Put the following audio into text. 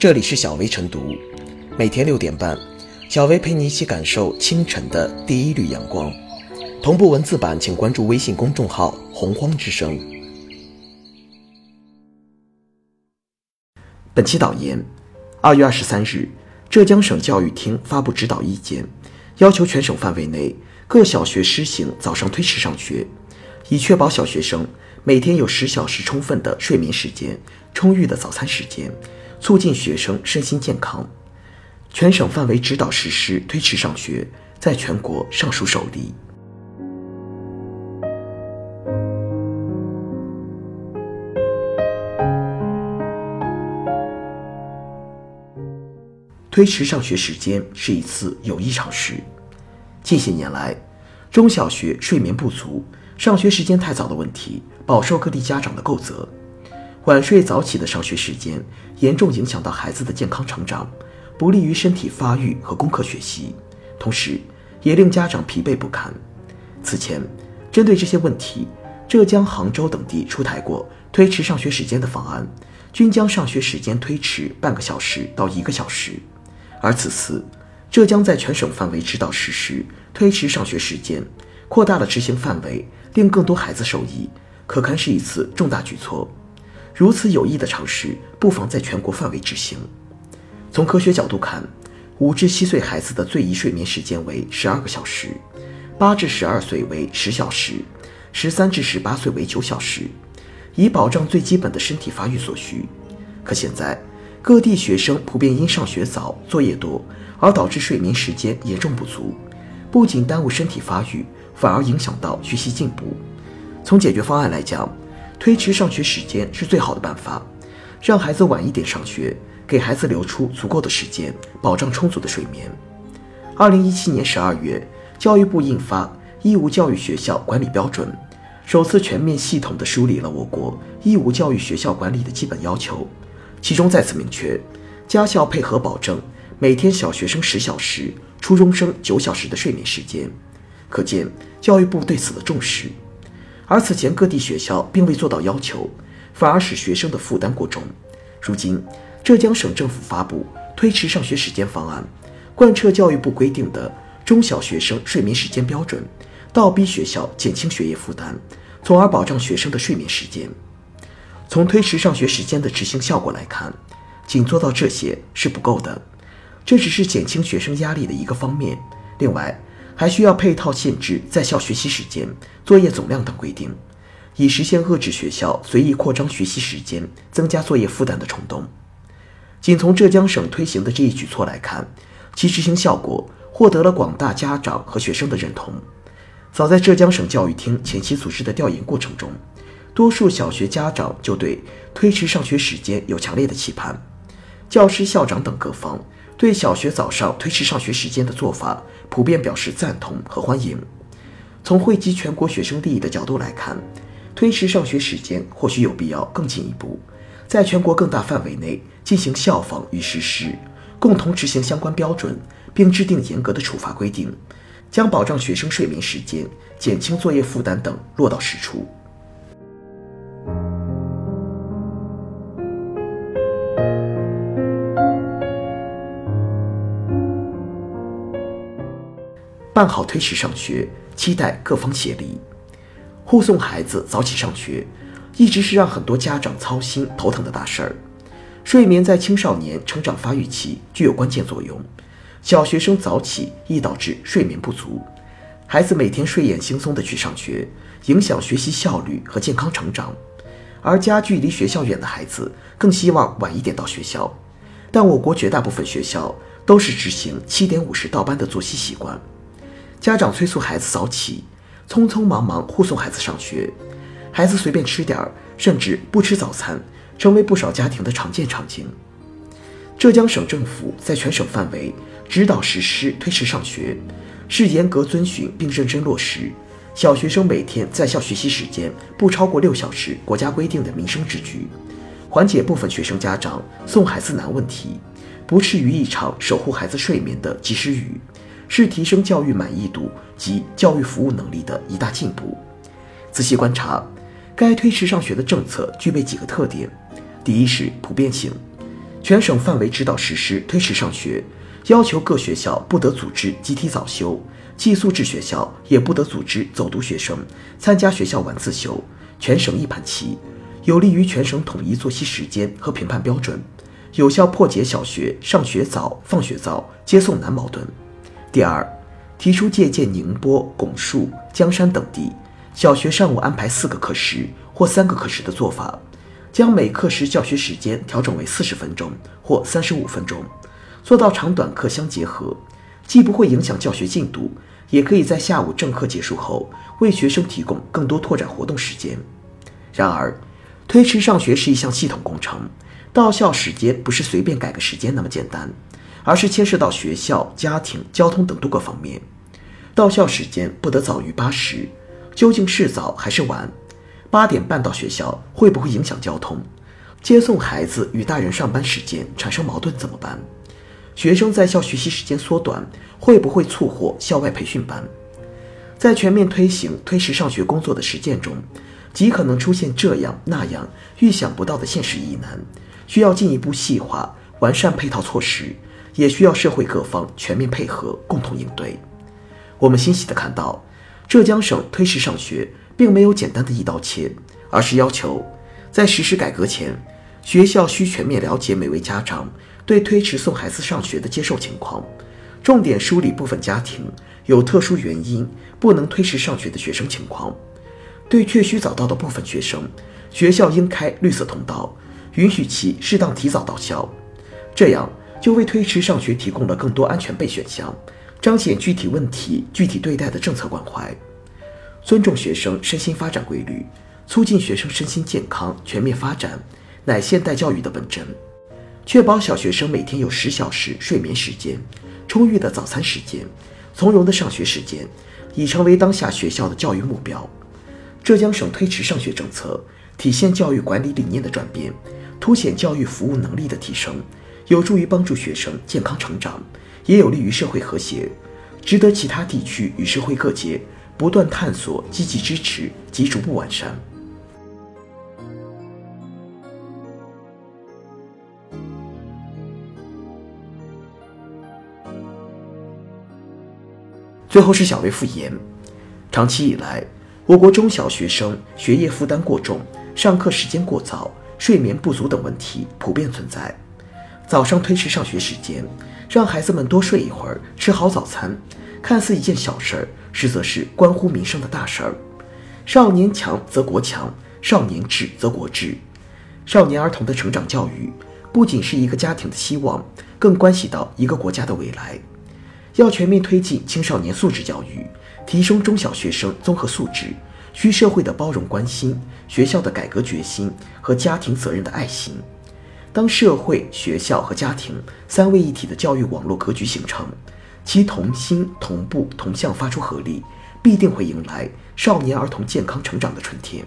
这里是小薇晨读，每天六点半，小薇陪你一起感受清晨的第一缕阳光。同步文字版，请关注微信公众号“洪荒之声”。本期导言：二月二十三日，浙江省教育厅发布指导意见，要求全省范围内各小学施行早上推迟上学，以确保小学生每天有十小时充分的睡眠时间、充裕的早餐时间。促进学生身心健康，全省范围指导实施推迟上学，在全国尚属首例。推迟上学时间是一次有益尝试。近些年来，中小学睡眠不足、上学时间太早的问题饱受各地家长的诟责。晚睡早起的上学时间，严重影响到孩子的健康成长，不利于身体发育和功课学习，同时也令家长疲惫不堪。此前，针对这些问题，浙江、杭州等地出台过推迟上学时间的方案，均将上学时间推迟半个小时到一个小时。而此次，浙江在全省范围指导实施推迟上学时间，扩大了执行范围，令更多孩子受益，可堪是一次重大举措。如此有益的尝试，不妨在全国范围执行。从科学角度看，五至七岁孩子的最宜睡眠时间为十二个小时，八至十二岁为十小时，十三至十八岁为九小时，以保障最基本的身体发育所需。可现在，各地学生普遍因上学早、作业多，而导致睡眠时间严重不足，不仅耽误身体发育，反而影响到学习进步。从解决方案来讲，推迟上学时间是最好的办法，让孩子晚一点上学，给孩子留出足够的时间，保障充足的睡眠。二零一七年十二月，教育部印发《义务教育学校管理标准》，首次全面系统地梳理了我国义务教育学校管理的基本要求，其中再次明确，家校配合保证每天小学生十小时，初中生九小时的睡眠时间，可见教育部对此的重视。而此前各地学校并未做到要求，反而使学生的负担过重。如今，浙江省政府发布推迟上学时间方案，贯彻教育部规定的中小学生睡眠时间标准，倒逼学校减轻学业负担，从而保障学生的睡眠时间。从推迟上学时间的执行效果来看，仅做到这些是不够的，这只是减轻学生压力的一个方面。另外，还需要配套限制在校学习时间、作业总量等规定，以实现遏制学校随意扩张学习时间、增加作业负担的冲动。仅从浙江省推行的这一举措来看，其执行效果获得了广大家长和学生的认同。早在浙江省教育厅前期组织的调研过程中，多数小学家长就对推迟上学时间有强烈的期盼，教师、校长等各方。对小学早上推迟上学时间的做法，普遍表示赞同和欢迎。从惠及全国学生利益的角度来看，推迟上学时间或许有必要更进一步，在全国更大范围内进行效仿与实施，共同执行相关标准，并制定严格的处罚规定，将保障学生睡眠时间、减轻作业负担等落到实处。办好推迟上学，期待各方协力，护送孩子早起上学，一直是让很多家长操心头疼的大事儿。睡眠在青少年成长发育期具有关键作用，小学生早起易导致睡眠不足，孩子每天睡眼惺忪的去上学，影响学习效率和健康成长。而家距离学校远的孩子更希望晚一点到学校，但我国绝大部分学校都是执行七点五十到班的作息习惯。家长催促孩子早起，匆匆忙忙护送孩子上学，孩子随便吃点儿，甚至不吃早餐，成为不少家庭的常见场景。浙江省政府在全省范围指导实施推迟上学，是严格遵循并认真落实小学生每天在校学习时间不超过六小时国家规定的民生之举，缓解部分学生家长送孩子难问题，不至于一场守护孩子睡眠的及时雨。是提升教育满意度及教育服务能力的一大进步。仔细观察，该推迟上学的政策具备几个特点：第一是普遍性，全省范围指导实施推迟上学，要求各学校不得组织集体早修，寄宿制学校也不得组织走读学生参加学校晚自修，全省一盘棋，有利于全省统一作息时间和评判标准，有效破解小学上学早、放学早、接送难矛盾。第二，提出借鉴宁波、拱墅、江山等地小学上午安排四个课时或三个课时的做法。将每课时教学时间调整为四十分钟或三十五分钟，做到长短课相结合，既不会影响教学进度，也可以在下午正课结束后为学生提供更多拓展活动时间。然而，推迟上学是一项系统工程，到校时间不是随便改个时间那么简单，而是牵涉到学校、家庭、交通等多个方面。到校时间不得早于八时，究竟是早还是晚？八点半到学校会不会影响交通？接送孩子与大人上班时间产生矛盾怎么办？学生在校学习时间缩短会不会促活校外培训班？在全面推行推迟上学工作的实践中，极可能出现这样那样预想不到的现实疑难，需要进一步细化完善配套措施，也需要社会各方全面配合共同应对。我们欣喜地看到，浙江省推迟上学。并没有简单的一刀切，而是要求在实施改革前，学校需全面了解每位家长对推迟送孩子上学的接受情况，重点梳理部分家庭有特殊原因不能推迟上学的学生情况。对确需早到的部分学生，学校应开绿色通道，允许其适当提早到校，这样就为推迟上学提供了更多安全备选项，彰显具体问题具体对待的政策关怀。尊重学生身心发展规律，促进学生身心健康全面发展，乃现代教育的本真。确保小学生每天有十小时睡眠时间、充裕的早餐时间、从容的上学时间，已成为当下学校的教育目标。浙江省推迟上学政策体现教育管理理念的转变，凸显教育服务能力的提升，有助于帮助学生健康成长，也有利于社会和谐，值得其他地区与社会各界。不断探索、积极支持及逐步完善。最后是小微复言。长期以来，我国中小学生学业负担过重、上课时间过早、睡眠不足等问题普遍存在。早上推迟上学时间，让孩子们多睡一会儿，吃好早餐。看似一件小事儿，实则是关乎民生的大事儿。少年强则国强，少年智则国智。少年儿童的成长教育，不仅是一个家庭的希望，更关系到一个国家的未来。要全面推进青少年素质教育，提升中小学生综合素质，需社会的包容关心、学校的改革决心和家庭责任的爱心。当社会、学校和家庭三位一体的教育网络格局形成。其同心、同步、同向发出合力，必定会迎来少年儿童健康成长的春天。